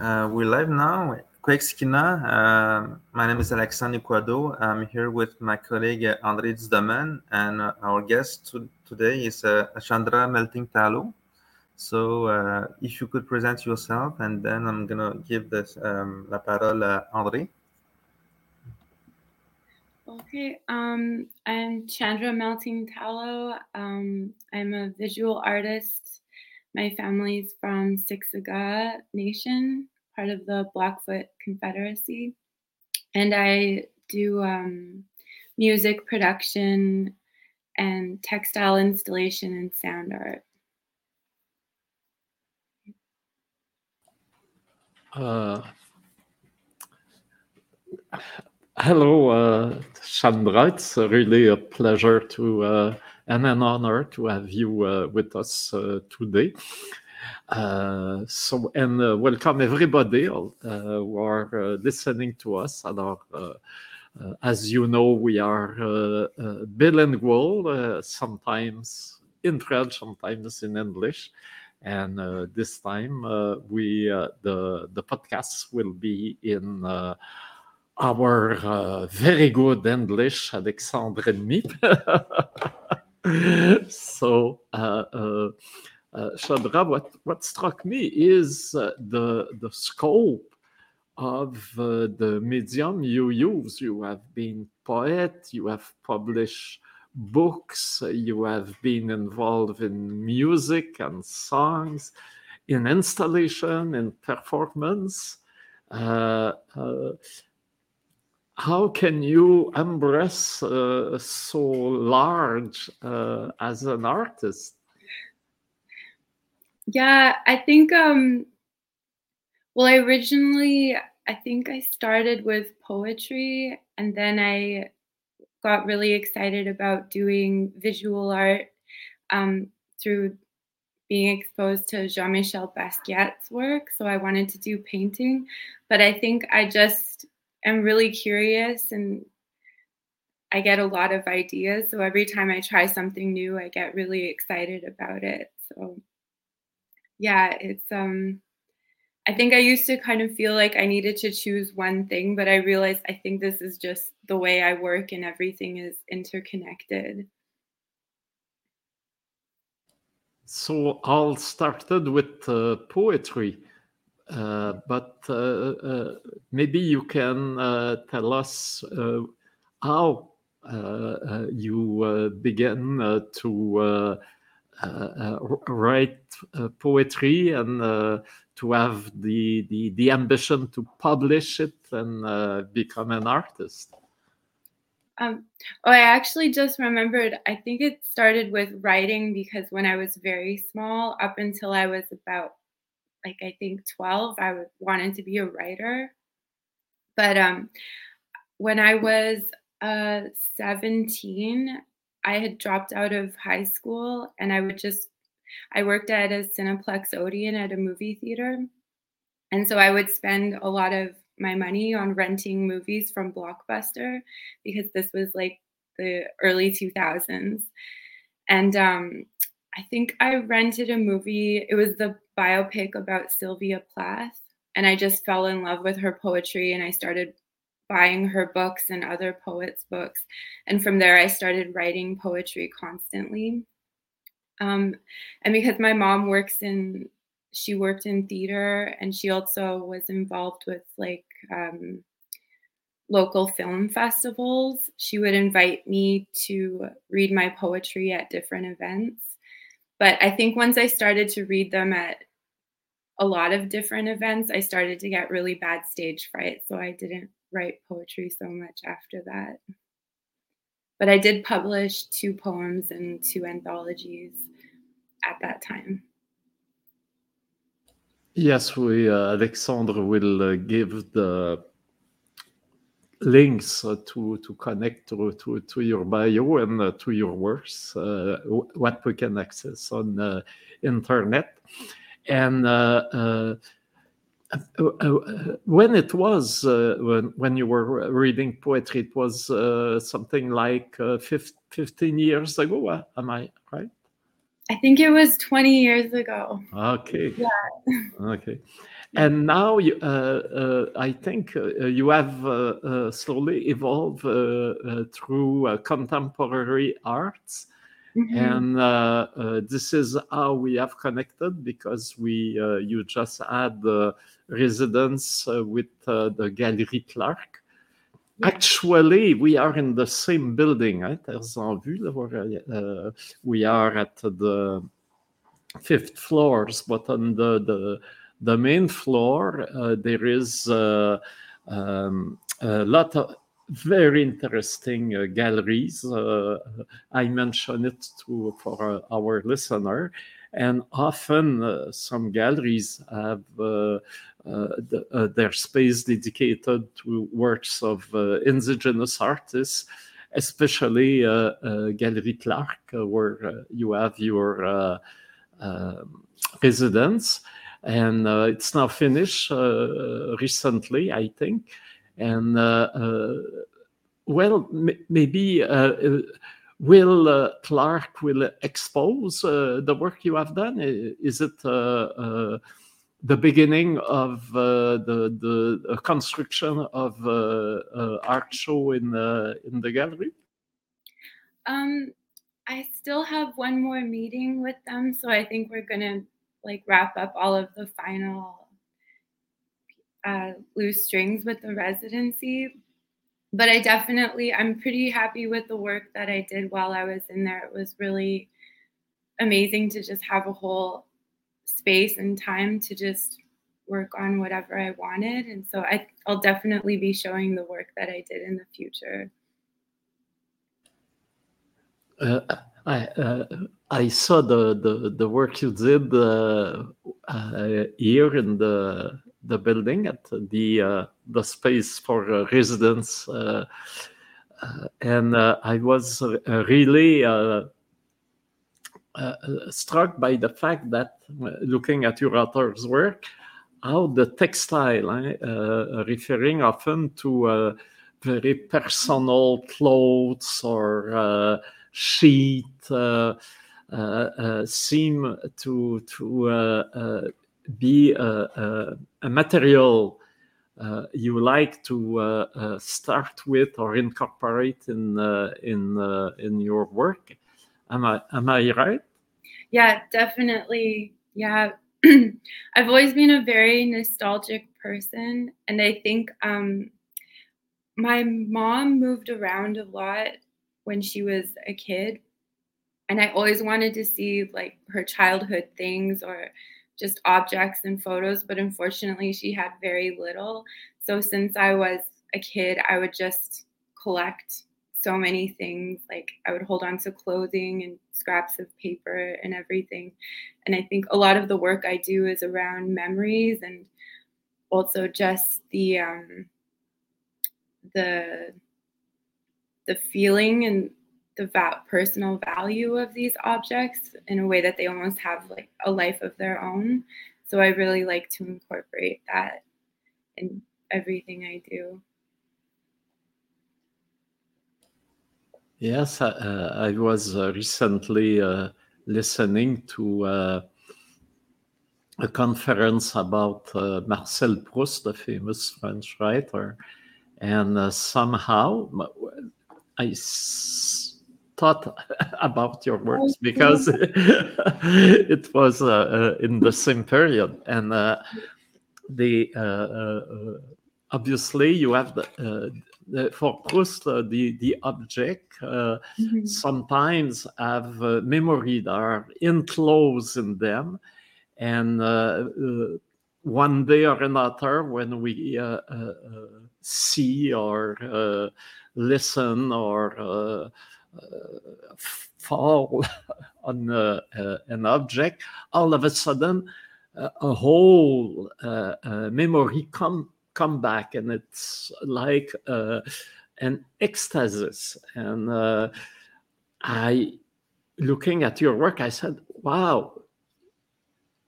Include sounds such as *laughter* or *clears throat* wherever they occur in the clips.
Uh, we're live now. Quexkina. Uh, my name is Alexandre Quado. I'm here with my colleague uh, André Dudemaine, and uh, our guest to, today is uh, Chandra Melting Tallow. So, uh, if you could present yourself, and then I'm gonna give this um, la parole à André. Okay, um, I'm Chandra Melting Tallow. Um, I'm a visual artist. My family's from Siksika Nation, part of the Blackfoot Confederacy. And I do um, music production and textile installation and sound art. Uh, hello, uh, Chandra. It's really a pleasure to uh, and an honor to have you uh, with us uh, today. Uh, so and uh, welcome everybody uh, who are uh, listening to us. Alors, as you know, we are bilingual, sometimes in French, sometimes in English. And this time, we the the podcast will be in our uh, very good English, Alexandre and me. *laughs* so, uh, uh, uh, Chandra, what, what struck me is uh, the the scope of the medium you use. You have been poet, you have published books, you have been involved in music and songs, in installation and performance. Uh, uh, how can you embrace uh, so large uh, as an artist? Yeah, I think um well I originally I think I started with poetry and then I got really excited about doing visual art um, through being exposed to Jean-Michel Basquiat's work. So I wanted to do painting, but I think I just am really curious and I get a lot of ideas. So every time I try something new, I get really excited about it. So yeah, it's um I think I used to kind of feel like I needed to choose one thing, but I realized I think this is just the way I work and everything is interconnected. So I all started with uh, poetry, but uh, uh, maybe you can uh, tell us uh, how uh, uh, you uh, began uh, to uh, uh, uh, write uh, poetry and uh, to have the, the the ambition to publish it and uh, become an artist. Um, oh, I actually just remembered. I think it started with writing because when I was very small, up until I was about like I think 12, I wanted to be a writer. But um, when I was uh, 17, I had dropped out of high school and I would just, I worked at a Cineplex Odeon at a movie theater. And so I would spend a lot of my money on renting movies from Blockbuster because this was like the early 2000s. And um, I think I rented a movie, it was the biopic about Sylvia Plath. And I just fell in love with her poetry and I started buying her books and other poets' books. And from there, I started writing poetry constantly. Um, and because my mom works in, she worked in theater and she also was involved with like um, local film festivals, she would invite me to read my poetry at different events. But I think once I started to read them at a lot of different events, I started to get really bad stage fright. So I didn't write poetry so much after that. But I did publish two poems and two anthologies at that time. Yes, we uh, Alexandre will uh, give the links uh, to to connect to, to, to your bio and uh, to your works, uh, what we can access on uh, internet. And when it was uh, when, when you were reading poetry, it was uh, something like uh, fif- 15 years ago. uh, am I right? I think it was 20 years ago. Okay. Yeah. *laughs* Okay. And now you, uh, uh, I think uh, you have uh, uh, slowly evolved uh, through contemporary arts. Mm-hmm. And this is how we have connected because we you just had the residence with the Galerie Clark. Actually, we are in the same building. Right? we are at the fifth floors, but on the, the the main floor, uh, there is uh, um, a lot of very interesting uh, galleries. Uh, I mention it to for uh, our listener, and often uh, some galleries have the, their space dedicated to works of indigenous artists, especially Galerie Clark, where you have your residence and uh, it's now finished uh, recently, I think. And uh, well, maybe will Clark will expose the work you have done? Is it? the beginning of uh, the the construction of uh, uh, art show in in the gallery? Um, I still have one more meeting with them, so I think we're gonna like wrap up all of the final uh, loose strings with the residency. But I definitely, I'm pretty happy with the work that I did while I was in there. It was really amazing to just have a whole space and time to just work on whatever I wanted. And so I, I'll definitely be showing the work that I did in the future. Uh, I uh, I saw the, the, the work you did uh, uh, here in the the building at the uh, the space for uh, residents, uh, and I was really struck by the fact that looking at your author's work, how the textile, referring often to very personal clothes or sheet uh, uh, uh, seem to to be a, a material uh, you like to uh, uh, start with or incorporate in in in your work. Am I am I right? Yeah, definitely. Yeah, *clears throat* I've always been a very nostalgic person, and I think um, my mom moved around a lot when she was a kid. And I always wanted to see like her childhood things or just objects and photos, but unfortunately, she had very little. So since I was a kid, I would just collect so many things. Like I would hold on to clothing and scraps of paper and everything. And I think a lot of the work I do is around memories and also just the um, the the feeling and the va- personal value of these objects in a way that they almost have like a life of their own. So I really like to incorporate that in everything I do. Yes, uh, I was uh, recently uh, listening to uh, a conference about uh, Marcel Proust, the famous French writer, and uh, somehow I thought *laughs* about your works because *laughs* it was uh, uh, in the same period, and uh, the uh, uh, obviously you have the. the for Proust, the the object mm-hmm. sometimes have memory that are enclosed in them, and one day or another, when we see or listen or uh, uh, fall *laughs* on uh, an object, all of a sudden a whole memory come come back, and it's like an ecstasis. And I, looking at your work, I said, "Wow."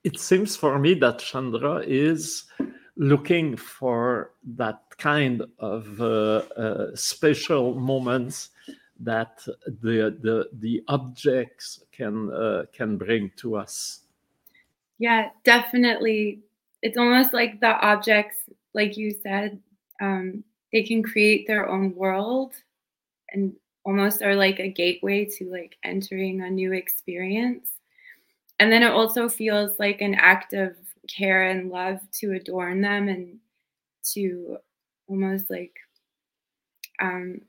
It seems for me that Chandra is looking for that kind of uh, uh, special moments that the the the objects can uh, can bring to us. Yeah, definitely. It's almost like the objects, like you said, um, they can create their own world and almost are like a gateway to like entering a new experience. And then it also feels like an act of care and love to adorn them and to almost like um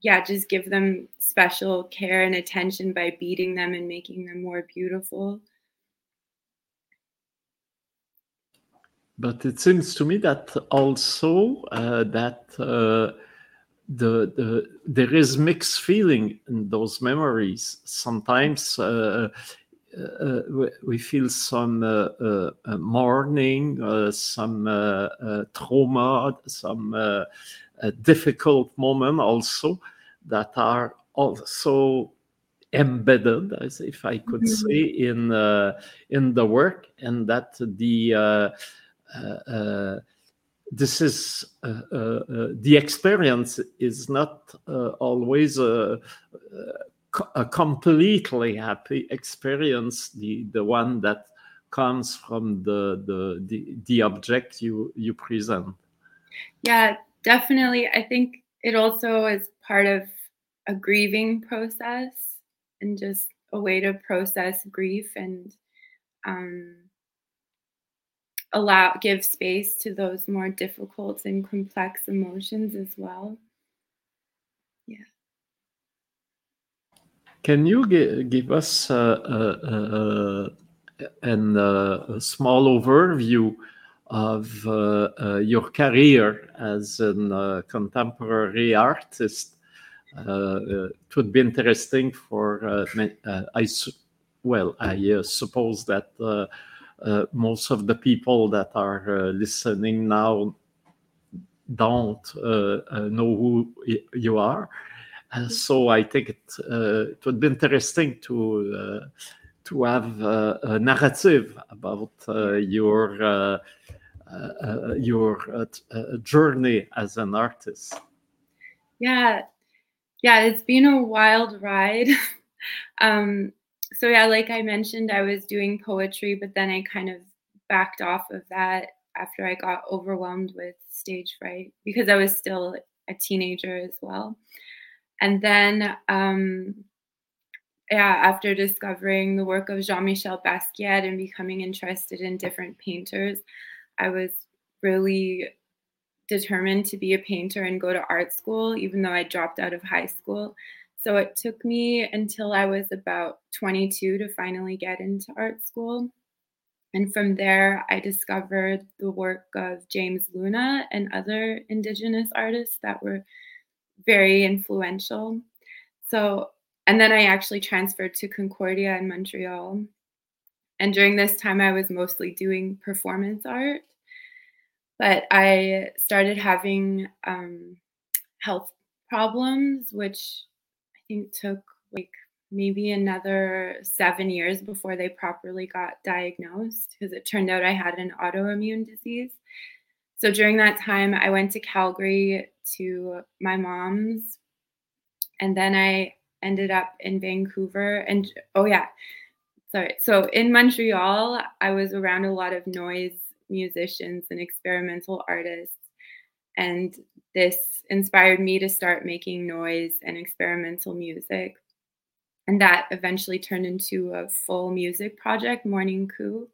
yeah just give them special care and attention by beating them and making them more beautiful. But it seems to me that also uh, that uh, the, the there is mixed feeling in those memories. Sometimes uh, uh, we feel some uh, uh, mourning, some trauma, some difficult moment also that are also embedded, as if I could mm-hmm. say, in uh, in the work, and that the uh, uh, this is the experience is not always a completely happy experience the the one that comes from the the the, the object you you present yeah definitely i think it also is part of a grieving process and just a way to process grief and um, allow give space to those more difficult and complex emotions as well. Yeah. Can you give us uh, uh, uh, an, a small overview of your career as a contemporary artist? it would be interesting for I well I suppose that uh, most of the people that are uh, listening now don't uh, know who you are. Uh, so I think it, uh, it would be interesting to uh, to have a narrative about uh, your uh, uh, your journey as an artist. Yeah, yeah, it's been a wild ride. *laughs* um, so yeah, like I mentioned, I was doing poetry, but then I kind of backed off of that after I got overwhelmed with stage fright because I was still a teenager as well. And then, um, yeah, after discovering the work of Jean Michel Basquiat and becoming interested in different painters, I was really determined to be a painter and go to art school, even though I dropped out of high school. So it took me until I was about 22 to finally get into art school. And from there, I discovered the work of James Luna and other Indigenous artists that were very influential. So, and then I actually transferred to Concordia in Montreal. And during this time, I was mostly doing performance art. But I started having um, health problems, which I think took like maybe another seven years before they properly got diagnosed because it turned out I had an autoimmune disease. So during that time, I went to Calgary to my mom's, and then I ended up in Vancouver. And oh, yeah, sorry. So in Montreal, I was around a lot of noise musicians and experimental artists. And this inspired me to start making noise and experimental music. And that eventually turned into a full music project, Mourning Coup.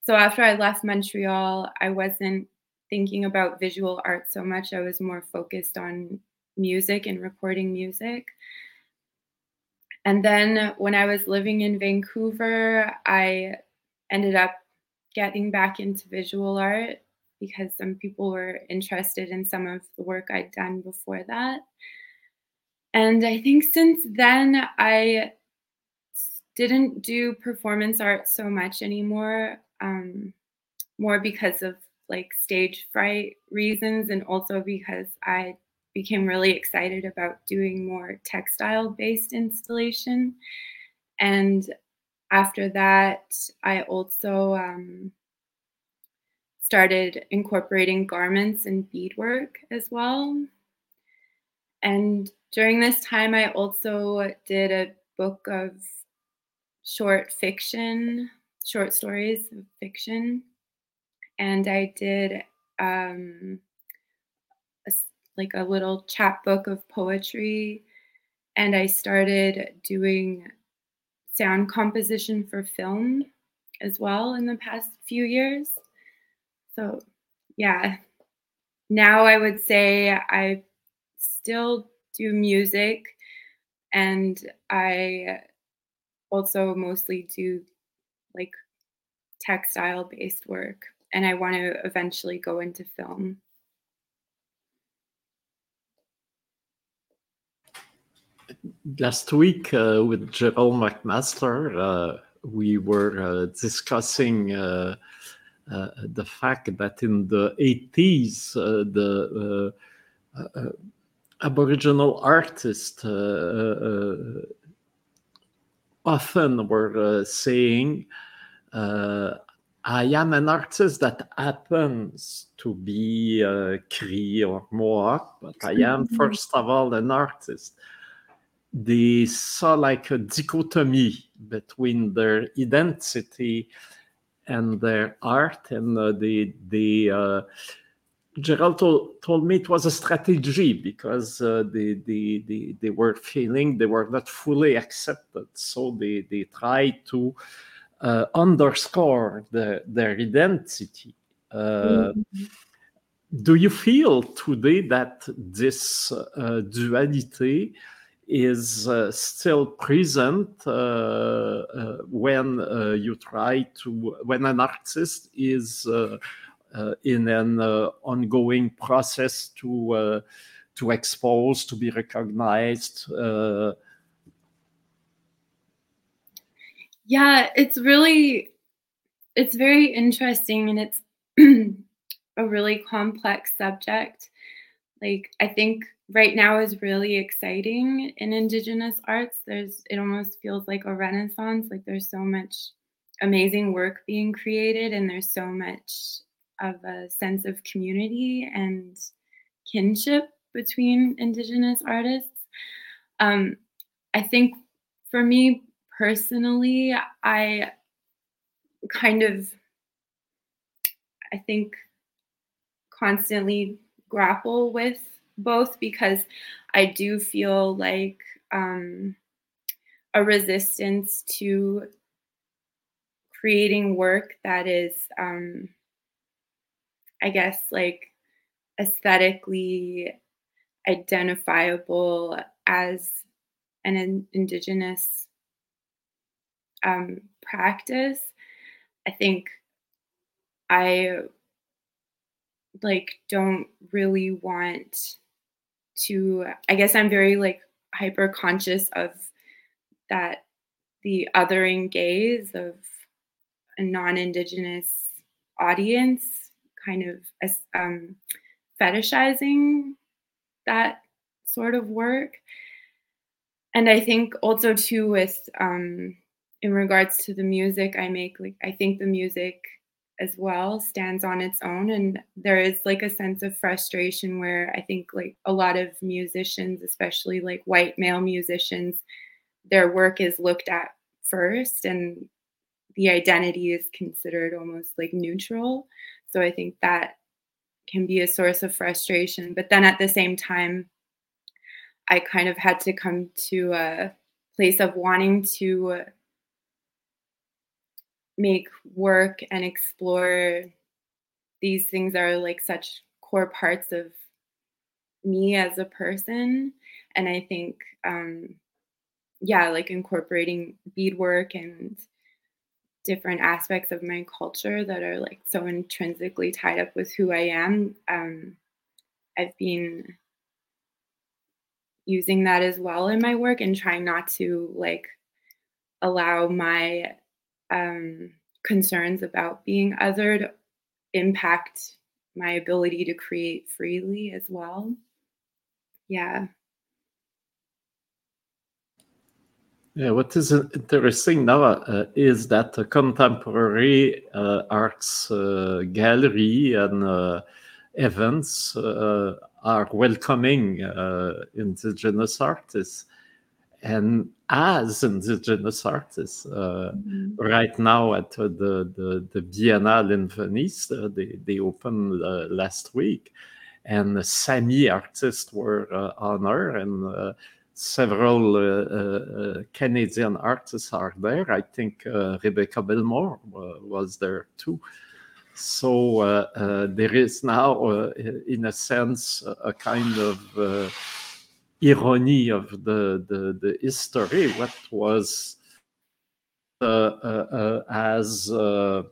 So after I left Montreal, I wasn't thinking about visual art so much. I was more focused on music and recording music. And then when I was living in Vancouver, I ended up getting back into visual art because some people were interested in some of the work I'd done before that. And I think since then, I didn't do performance art so much anymore, um, more because of like stage fright reasons and also because I became really excited about doing more textile based installation. And after that, I also um, started incorporating garments and beadwork as well. And during this time, I also did a book of short fiction, short stories of fiction, and I did um, like a little chapbook of poetry, and I started doing sound composition for film as well in the past few years. So, yeah, now I would say I still do music and I also mostly do like textile based work and I want to eventually go into film. Last week uh, with Gerald McMaster, uh, we were uh, discussing uh, uh, the fact that in the 80s, uh, the Aboriginal artists often were saying, I am an artist that happens to be uh, Cree or Mohawk, but I am mm-hmm. first of all an artist. They saw like a dichotomy between their identity and their art, and uh, they they. Uh, Gerald told, told, me it was a strategy because uh, they, they, they, they were feeling they were not fully accepted. So they, they tried to uh, underscore the, their identity. Uh, mm-hmm. Do you feel today that this uh, duality is uh, still present uh, uh, when you try to, when an artist is in an ongoing process to to expose, to be recognized, yeah, it's really it's very interesting and it's *clears throat* a really complex subject. Like I think right now is really exciting in indigenous arts. There's it almost feels like a renaissance. Like there's so much amazing work being created and there's so much of a sense of community and kinship between indigenous artists. Um, I think for me personally, I kind of, I think, constantly grapple with both because I do feel like um, a resistance to creating work that is, um, I guess, like aesthetically identifiable as an indigenous um, practice, I think I like don't really want to I guess I'm very like hyper conscious of that the othering gaze of a non-indigenous audience kind of um, fetishizing that sort of work. And i think also too with um, in regards to the music I make, like I think the music as well stands on its own and there is like a sense of frustration where I think like a lot of musicians, especially like white male musicians, their work is looked at first and the identity is considered almost like neutral. So I think that can be a source of frustration. But then at the same time, I kind of had to come to a place of wanting to make work and explore these things are like such core parts of me as a person. And i think um yeah like incorporating beadwork and different aspects of my culture that are like so intrinsically tied up with who i am um i've been using that as well in my work and trying not to like allow my um, concerns about being othered impact my ability to create freely as well. Yeah. Yeah, what is interesting now uh, is that the contemporary uh, arts uh, gallery and uh, events uh, are welcoming indigenous artists. And as indigenous artists, mm-hmm. right now at the, the, the Biennale in Venice, they, they opened last week and Sami artists were uh, honored, and uh, several uh, Canadian artists are there. I think Rebecca Belmore was there too. So uh, uh, there is now, uh, in a sense, a kind of irony of the, the, the history, what was uh, uh, uh, as a,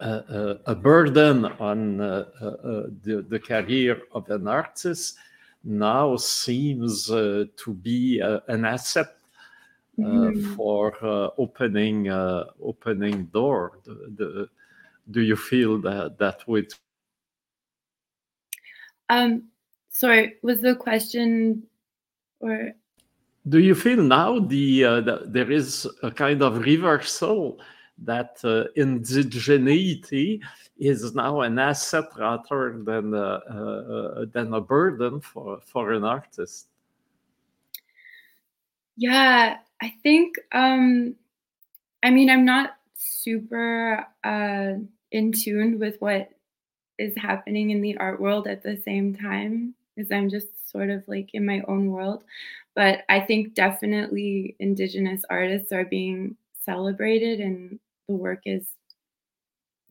a, burden on uh, uh, uh, the, the, career of an artist now seems to be an asset mm-hmm. for opening opening door. The, the, do you feel that that way? Um, sorry, was the question or? Do you feel now the, uh, the there is a kind of reversal that uh, indigeneity is now an asset rather than a, uh, than a burden for, for an artist. Yeah, I think, um, I mean, I'm not super uh, in tune with what is happening in the art world at the same time because I'm just sort of like in my own world. But I think definitely Indigenous artists are being celebrated and the work is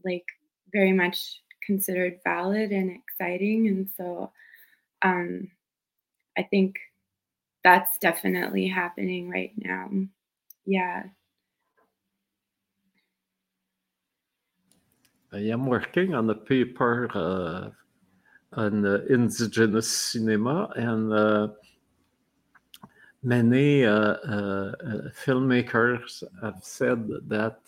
like very much considered valid and exciting. And so um i think that's definitely happening right now. Yeah. I am working on the paper uh, on uh, indigenous cinema, and uh, many uh, uh, uh, filmmakers have said that,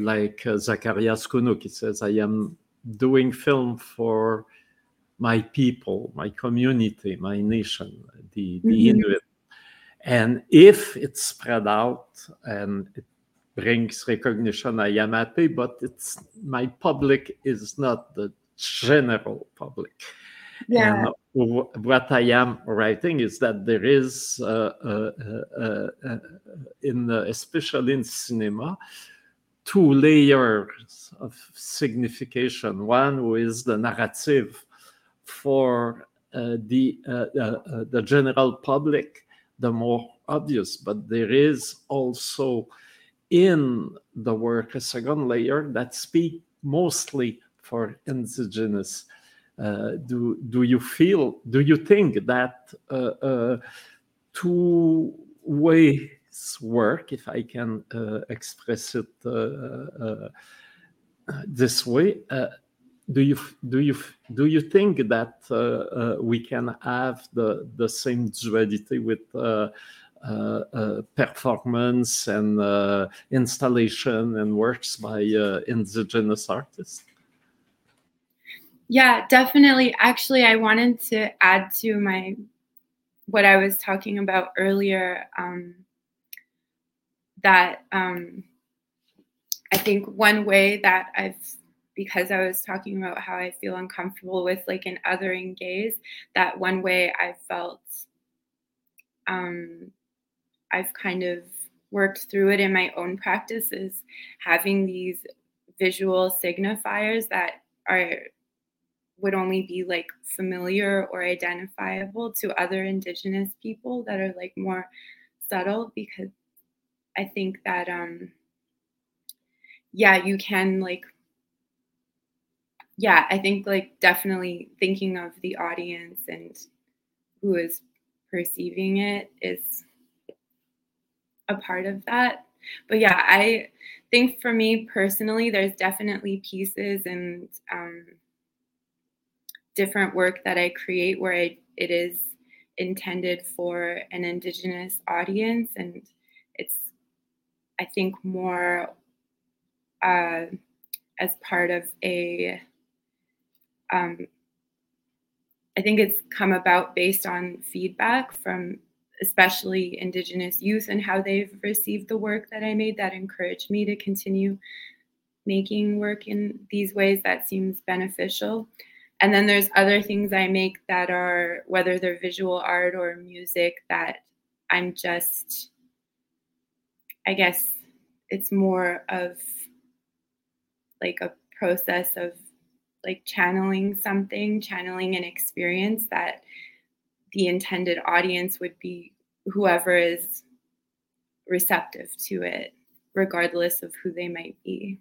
like Zacharias Kunuk, he says, I am doing film for my people, my community, my nation, the, the mm-hmm. Inuit. And if it's spread out and it brings recognition, I am happy, but it's my public is not the general public. Yeah. And what I am writing is that there is, uh, uh, uh, uh in especially in cinema, two layers of signification. One is the narrative for uh, the uh, the general public, the more obvious, but there is also in the work a second layer that speak mostly for indigenous uh, do do you feel? Do you think that uh, uh, two ways work, if I can express it this way? do you do you do you think that uh, uh, we can have the the same duality with uh, performance and installation and works by indigenous artists? Yeah, definitely. Actually, I wanted to add to my what I was talking about earlier. Um, that um, I think one way that I've because I was talking about how I feel uncomfortable with like an othering gaze, that one way I felt um, I've kind of worked through it in my own practice is having these visual signifiers that are would only be like familiar or identifiable to other indigenous people that are like more subtle because I think that um yeah, you can like yeah, I think like definitely thinking of the audience and who is perceiving it is a part of that. But yeah, I think for me personally, there's definitely pieces and um, different work that I create where I, it is intended for an Indigenous audience. And it's, I think, more uh, as part of a, um, I think it's come about based on feedback from especially Indigenous youth and how they've received the work that I made that encouraged me to continue making work in these ways that seems beneficial. And then there's other things I make that are, whether they're visual art or music, that I'm just, I guess it's more of like a process of like channeling something, channeling an experience that the intended audience would be whoever is receptive to it, regardless of who they might be.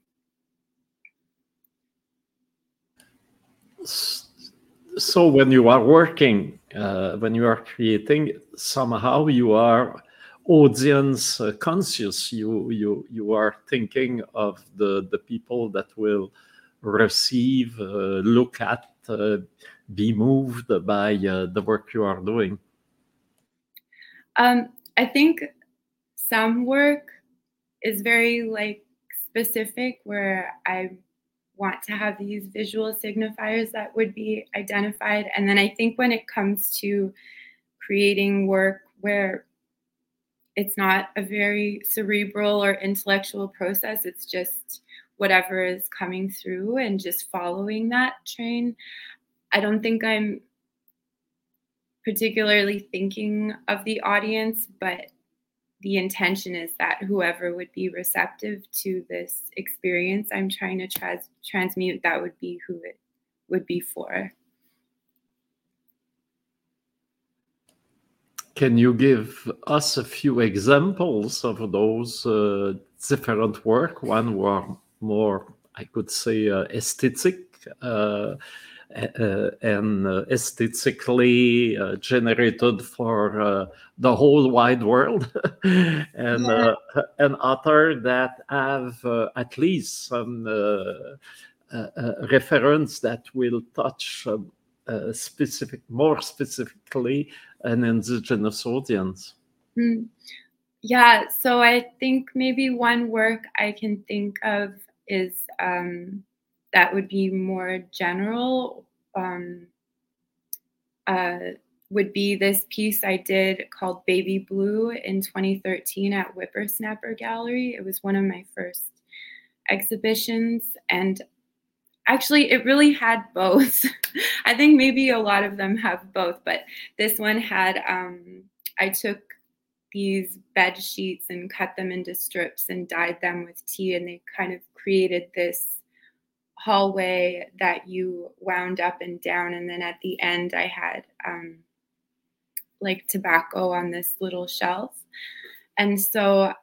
So, when you are working, uh, when you are creating, somehow you are audience uh, conscious. You you you are thinking of the the people that will receive, uh, look at, uh, be moved by the work you are doing. Um, I think some work is very like specific where I want to have these visual signifiers that would be identified. And then I think when it comes to creating work where it's not a very cerebral or intellectual process, it's just whatever is coming through and just following that train. I don't think I'm particularly thinking of the audience, but the intention is that whoever would be receptive to this experience I'm trying to trans- transmute, that would be who it would be for. Can you give us a few examples of those uh, different work? One were more, I could say, uh, aesthetic uh, and uh, aesthetically uh, generated for uh, the whole wide world, *laughs* and yeah. an author that have at least some reference that will touch specific, more specifically, an indigenous audience. Mm. Yeah, so I think maybe one work I can think of is um, that would be more general um, uh, would be this piece I did called Baby Blue in 2013 at Whippersnapper Gallery. It was one of my first exhibitions, and actually, it really had both. *laughs* I think maybe a lot of them have both, but this one had, um, I took these bed sheets and cut them into strips and dyed them with tea, and they kind of created this hallway that you wound up and down. And then at the end, I had um, like tobacco on this little shelf. And so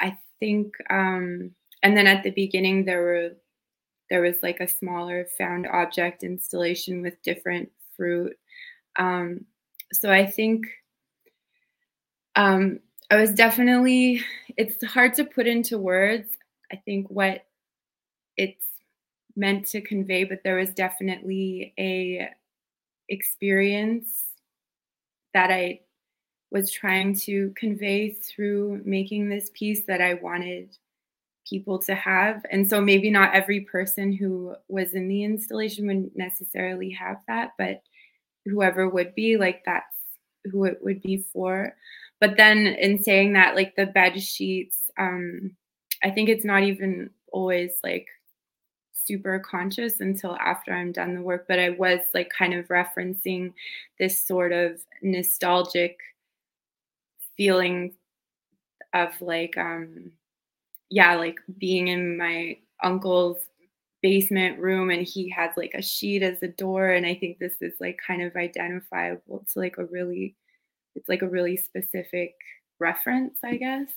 I think, um, and then at the beginning, there were there was like a smaller found object installation with different fruit. Um, so I think um, I was definitely, it's hard to put into words. I think what it's meant to convey, but there was definitely a experience that I was trying to convey through making this piece that I wanted people to have. And so maybe not every person who was in the installation would necessarily have that, but whoever would be, like that's who it would be for. But then in saying that, like the bed sheets, um, I think it's not even always like super conscious until after I'm done the work, but I was like kind of referencing this sort of nostalgic feeling of like um yeah, like being in my uncle's basement room and he has like a sheet as a door and I think this is like kind of identifiable to like a really it's like a really specific reference, I guess.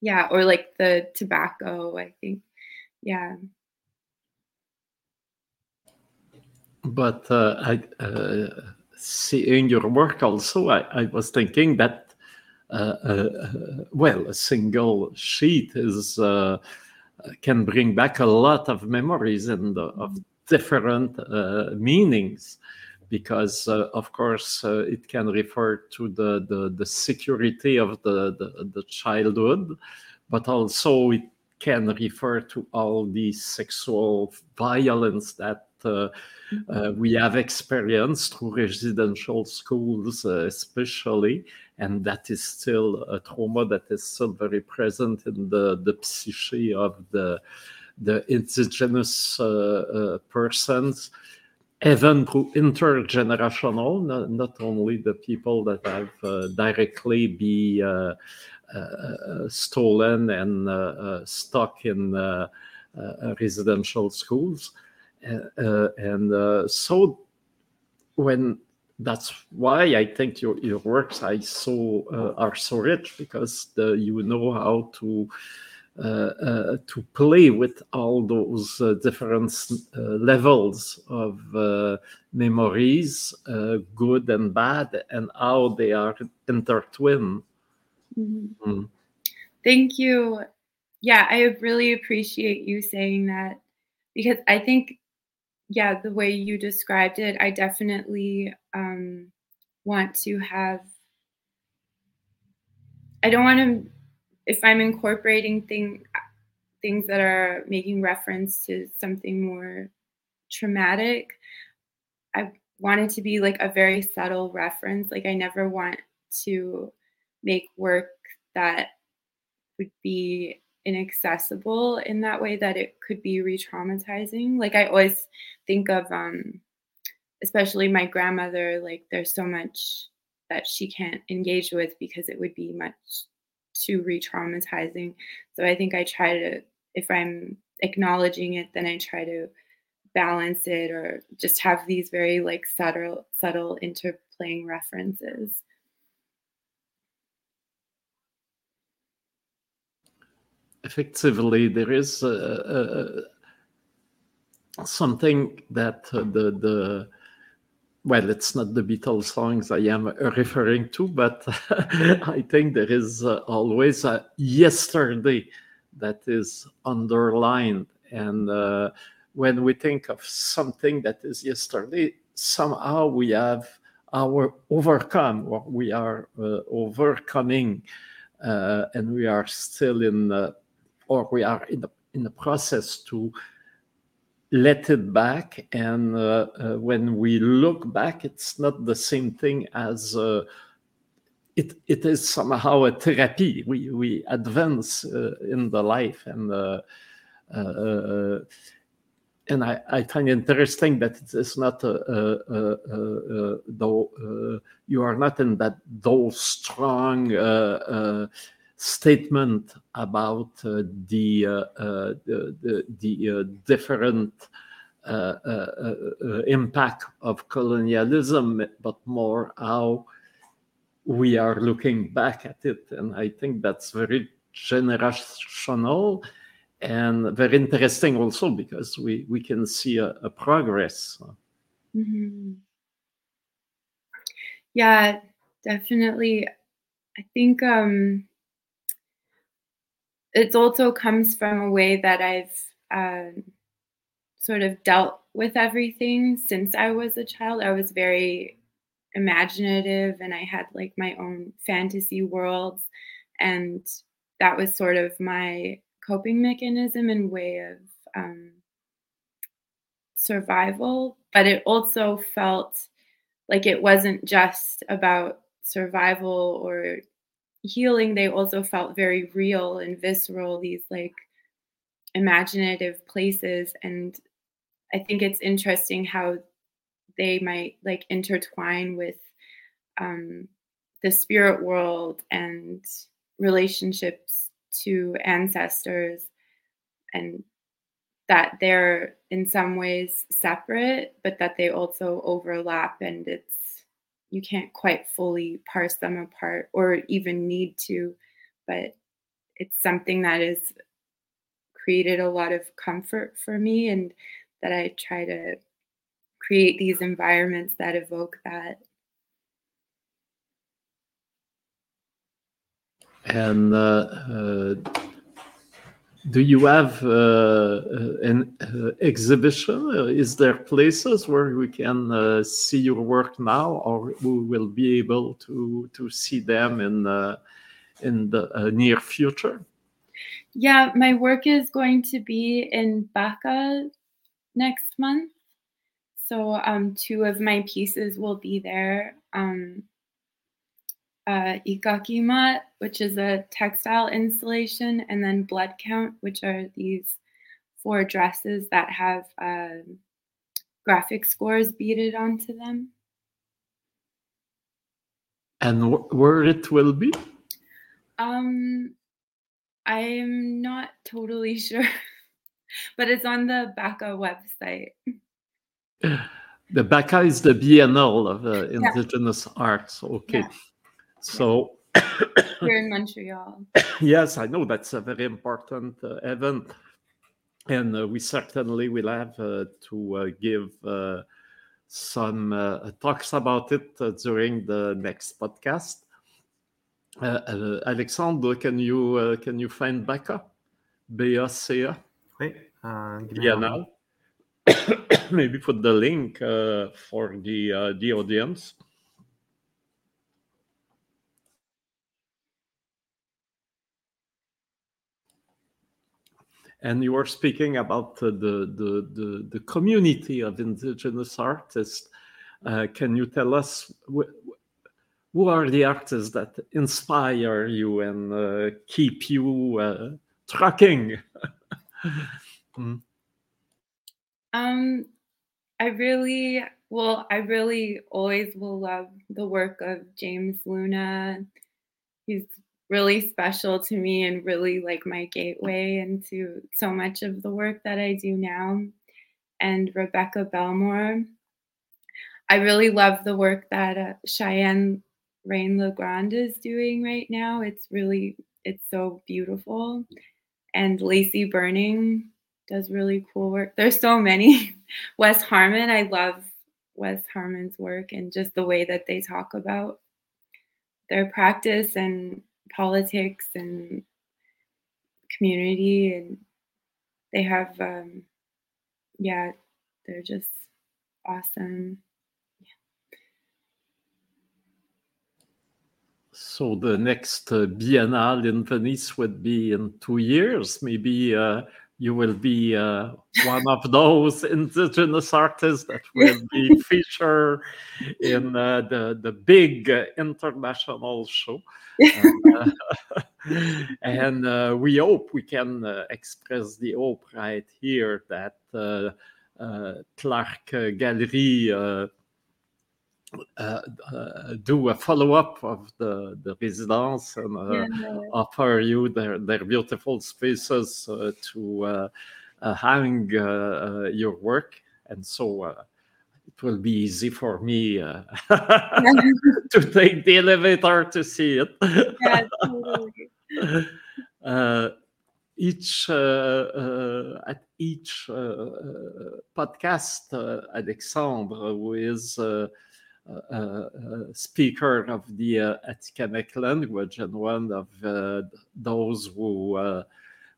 Yeah, or like the tobacco, I think. Yeah. But uh, I, uh, seeing your work also, I, I was thinking that uh, uh well, a single sheet is uh, can bring back a lot of memories and of different uh, meanings, because of course it can refer to the, the, the security of the, the, the childhood, but also it can refer to all the sexual violence that uh, uh, we have experienced through residential schools, uh, especially, and that is still a trauma that is still very present in the, the psyche of the the indigenous persons even through intergenerational, not, not, only the people that have uh, directly be uh, uh, stolen and stuck in residential schools. And so when that's why I think your, your works I so uh, are so rich because the, you know how to uh, uh, to play with all those uh, different levels of memories, good and bad, and how they are intertwined. Mm-hmm. Mm. Thank you. Yeah, I really appreciate you saying that because I think, yeah, the way you described it, I definitely um, want to have. I don't want to if I'm incorporating thing, things that are making reference to something more traumatic, I want it to be like a very subtle reference. Like I never want to make work that would be inaccessible in that way that it could be re-traumatizing. Like I always think of um especially my grandmother, like there's so much that she can't engage with because it would be much too re-traumatizing. So I think I try to, if I'm acknowledging it, then I try to balance it or just have these very like subtle, subtle interplaying references. Effectively, there is a, a, something that the the well, it's not the Beatles songs I am referring to, but *laughs* I think there is uh, always a yesterday that is underlined. And uh, when we think of something that is yesterday, somehow we have our overcome, or we are uh, overcoming, uh, and we are still in, or we are in the, in the process to let it back. And uh, uh, when we look back it's not the same thing as uh, it, it is somehow a therapy. We we advance uh, in the life and uh, uh, and I, I find interesting that it is not though you are not in that those strong statement about uh, the, uh, uh, the, the, different impact of colonialism, but more how we are looking back at it. And I think that's very generational and very interesting also because we, we can see a, a progress. Mm-hmm. Yeah, definitely. I think um, it also comes from a way that I've um, sort of dealt with everything since I was a child. I was very imaginative and I had like my own fantasy worlds. And that was sort of my coping mechanism and way of um, survival. But it also felt like it wasn't just about survival or healing, they also felt very real and visceral, these like imaginative places. And I think it's interesting how they might like intertwine with um, the spirit world and relationships to ancestors and that they're in some ways separate but that they also overlap and it's you can't quite fully parse them apart or even need to, but it's something that has created a lot of comfort for me and that I try to create these environments that evoke that. And uh, uh, do you have uh, uh, an uh, exhibition? Is there places where we can uh, see your work now, or we will be able to to see them in uh, in the uh, near future? Yeah, my work is going to be in BACA next month. So um, two of my pieces will be there. Um, uh, Ikakima, which is a textile installation, and then Blood Count, which are these four dresses that have uh, graphic scores beaded onto them. And wh- where it will be? Um, I'm not totally *laughs* sure, but it's on the BACA website. The BACA is the Biennale of uh, Indigenous Arts. Okay. Yeah. So, *coughs* Here in Montreal. yes, I know that's a very important uh, event. And uh, we certainly will have uh, to uh, give uh, some uh, talks about it uh, during the next podcast. Uh, uh, Alexandre, can you uh, can you find BACA? B-A-C-A? Oui. Uh, give me a moment. Biennale. *coughs* Maybe put the link uh, for the uh, the audience. And you were speaking about uh, the, the the the community of indigenous artists. Uh, can you tell us wh- who are the artists that inspire you and uh, keep you uh, trucking? *laughs* Mm. Um, I really, well, I really always will love the work of James Luna. He's really special to me and really like my gateway into so much of the work that I do now. And Rebecca Belmore. I really love the work that uh, Cheyenne Rain LeGrande is doing right now. It's really, it's so beautiful. And Lacie Burning does really cool work. There's so many. *laughs* Wes Harmon, I love Wes Harmon's work and just the way that they talk about their practice and politics and community and they have um yeah, they're just awesome. So the next uh, Biennale in Venice would be in two years. Maybe uh, you will be uh, one of those *laughs* indigenous artists that will be *laughs* featured in uh, the the big uh, international show. And, uh, *laughs* and uh, we hope we can uh, express the hope right here that uh, uh, Clark uh, Gallery. Uh, uh, do a follow up of the, the residence and uh, Yeah. offer you their, their beautiful spaces uh, to uh, uh, hang your work. And so uh, it will be easy for me uh, *laughs* to take the elevator to see it. yeah, *laughs* uh, each uh, uh, at each uh, uh, podcast, uh, Alexandre, who is uh, speaker of the uh, Atikamekw language and one of uh, those who uh,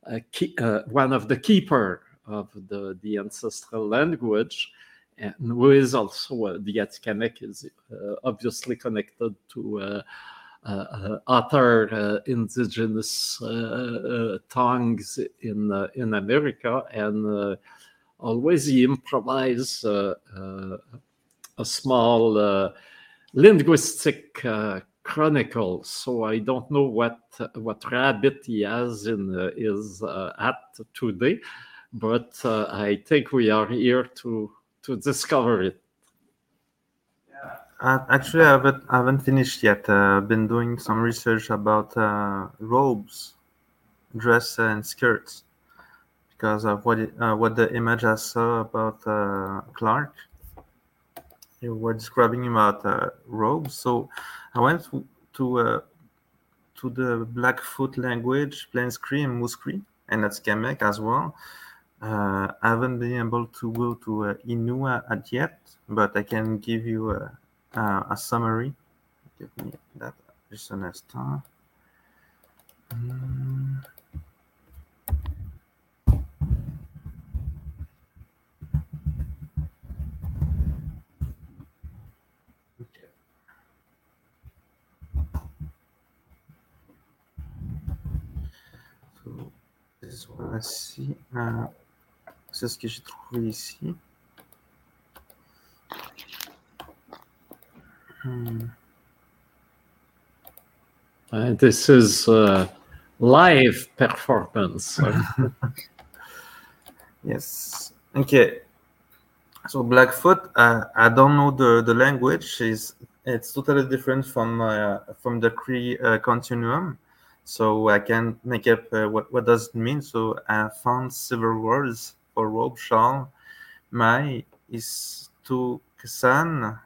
uh, uh, one of the keeper of the, the ancestral language and who is also uh, the Atikamekw is uh, obviously connected to uh, uh, uh, other uh, indigenous uh, uh, tongues in uh, in America, and uh, always he uh, uh, a small uh, linguistic uh, chronicle. So I don't know what what rabbit he has in uh, his uh, hat today, but uh, I think we are here to to discover it. Uh, actually, I haven't, I haven't finished yet. I've been doing some research about uh, robes, dress, and skirts because of what what the image I saw about Clark. You were describing about uh, robes, so I went to to, uh, to the Blackfoot language, Plains Cree and Moose and that's Kamek as well. Uh, I haven't been able to go to uh, yet, but I can give you a, uh, a summary. Give me that just an instant. Hmm. Voici. Euh, c'est ce que j'ai trouvé ici. Hmm. Uh, this is uh, live performance. *laughs* Yes. Okay. So Blackfoot, uh, I don't know the, the language. is It's totally different from uh, from the Cree uh, continuum. So I can make up uh, what, what does it mean. So I found several words for robe, shawl. My is to Kasan,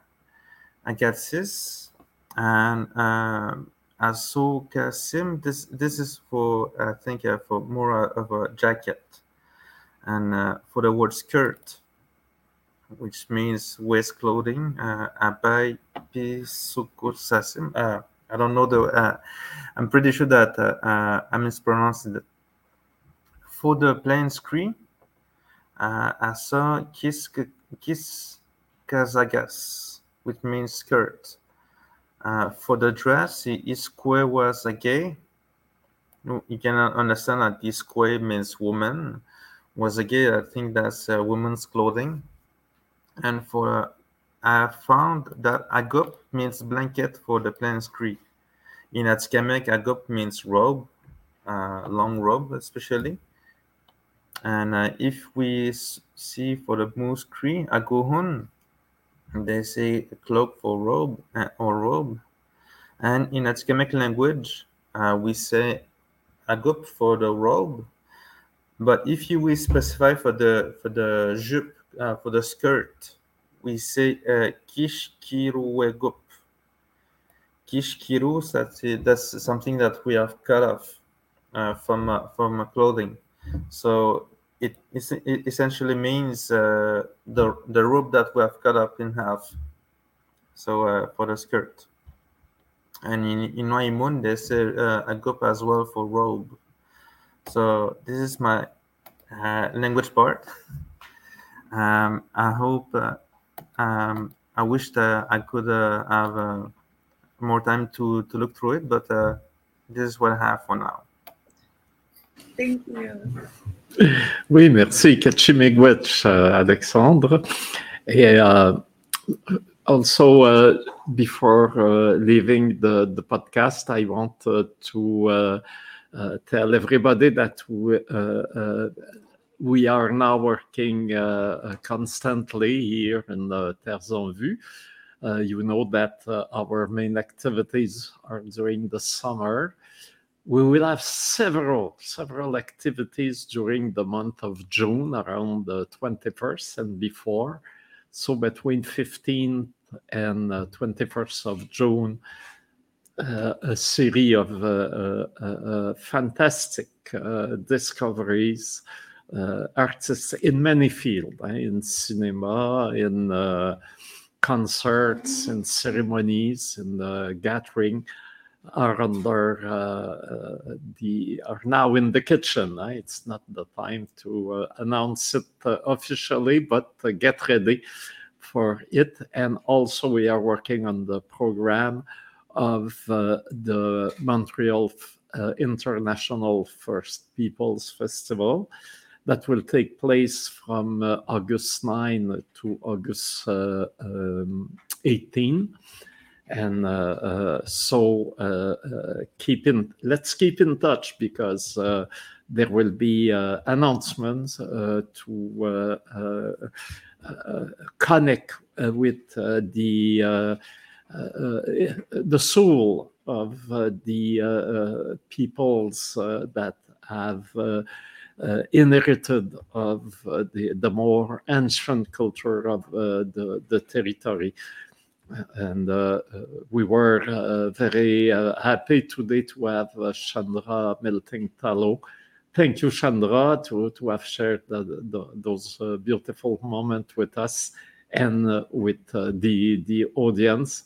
Agatis, and uh, Kasim. This this is for I think uh, for more of a jacket, and uh, for the word skirt which means waist clothing. Uh, Abai Pisukusasim. I don't know the. Uh, I'm pretty sure that uh, uh, I mispronounced it. For the Plains Cree, uh, I saw kis kis kazagas, which means skirt. Uh, for the dress, Iskwe was a gay. You can understand that Iskwe means woman. Was a gay. I think that's women's clothing and for I found that agop means blanket for the Plains Cree. In Atikamekw, agop means robe, uh, long robe especially. And uh, if we see for the Moose Cree, agohun, they say cloak for robe uh, or robe. And in Atikamekw language, uh, we say agop for the robe. But if you will specify for the for the jupe uh, for the skirt, we say uh, kishkiruwegup. Kishkiru, that's, that's something that we have cut off uh, from uh, from clothing. So it, it essentially means uh, the the rope that we have cut up in half. So uh, for the skirt. And in, in Waimun, they say uh, agop as well for robe. So this is my uh, language part. *laughs* Um, I hope uh, um, I wish that I could uh, have uh, more time to, to look through it, but uh, this is what I have for now. Thank you. Oui, merci, Kachimegwech, uh, Alexandre. Et uh, also, uh, before uh, leaving the, the podcast, I want uh, to uh, tell everybody that we, we are now working uh, uh, constantly here in en Vue. Uh, you know that our main activities are during the summer. We will have several several activities during the month of June, around the 21st and before. So between 15th and 21st of June, uh, a series of uh, uh, fantastic discoveries uh, artists in many fields, eh, in cinema, in uh, concerts, in ceremonies, in the gathering, are under uh, the are now in the kitchen. Eh? It's not the time to announce it officially, but get ready for it. And also, we are working on the program of uh, the Montreal uh, International First Peoples Festival that will take place from uh, August 9 to August uh, um, 18 and uh, uh, so uh, uh keep in let's keep in touch because uh, there will be announcements to connect with the the soul of uh, the peoples that have uh, inherited of uh, the, the more ancient culture of uh, the, the territory. And we were very happy today to have Chandra Melting Tallow thank you, Chandra, to, to have shared the, the, those uh, beautiful moments with us and uh, with uh, the, the audience.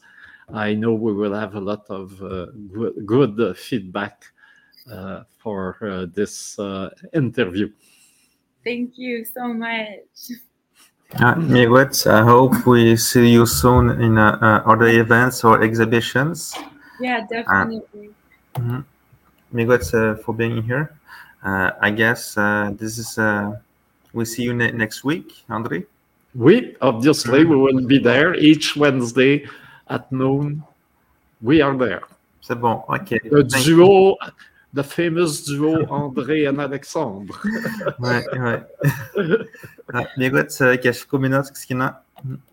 I know we will have a lot of good, good feedback uh, for uh, this uh, interview. Thank you so much. Uh, Miigwech, I hope we see you soon in uh, uh, other events or exhibitions. Yeah, definitely. Uh, mm-hmm. for being here. I guess this is, we see you ne next week, André? We obviously, we will be there each Wednesday at noon. We are there. C'est bon, ok. Le duo, the famous duo André and Alexandre. Ouais, ouais. Ah, Miigwet, keshko minut kskina.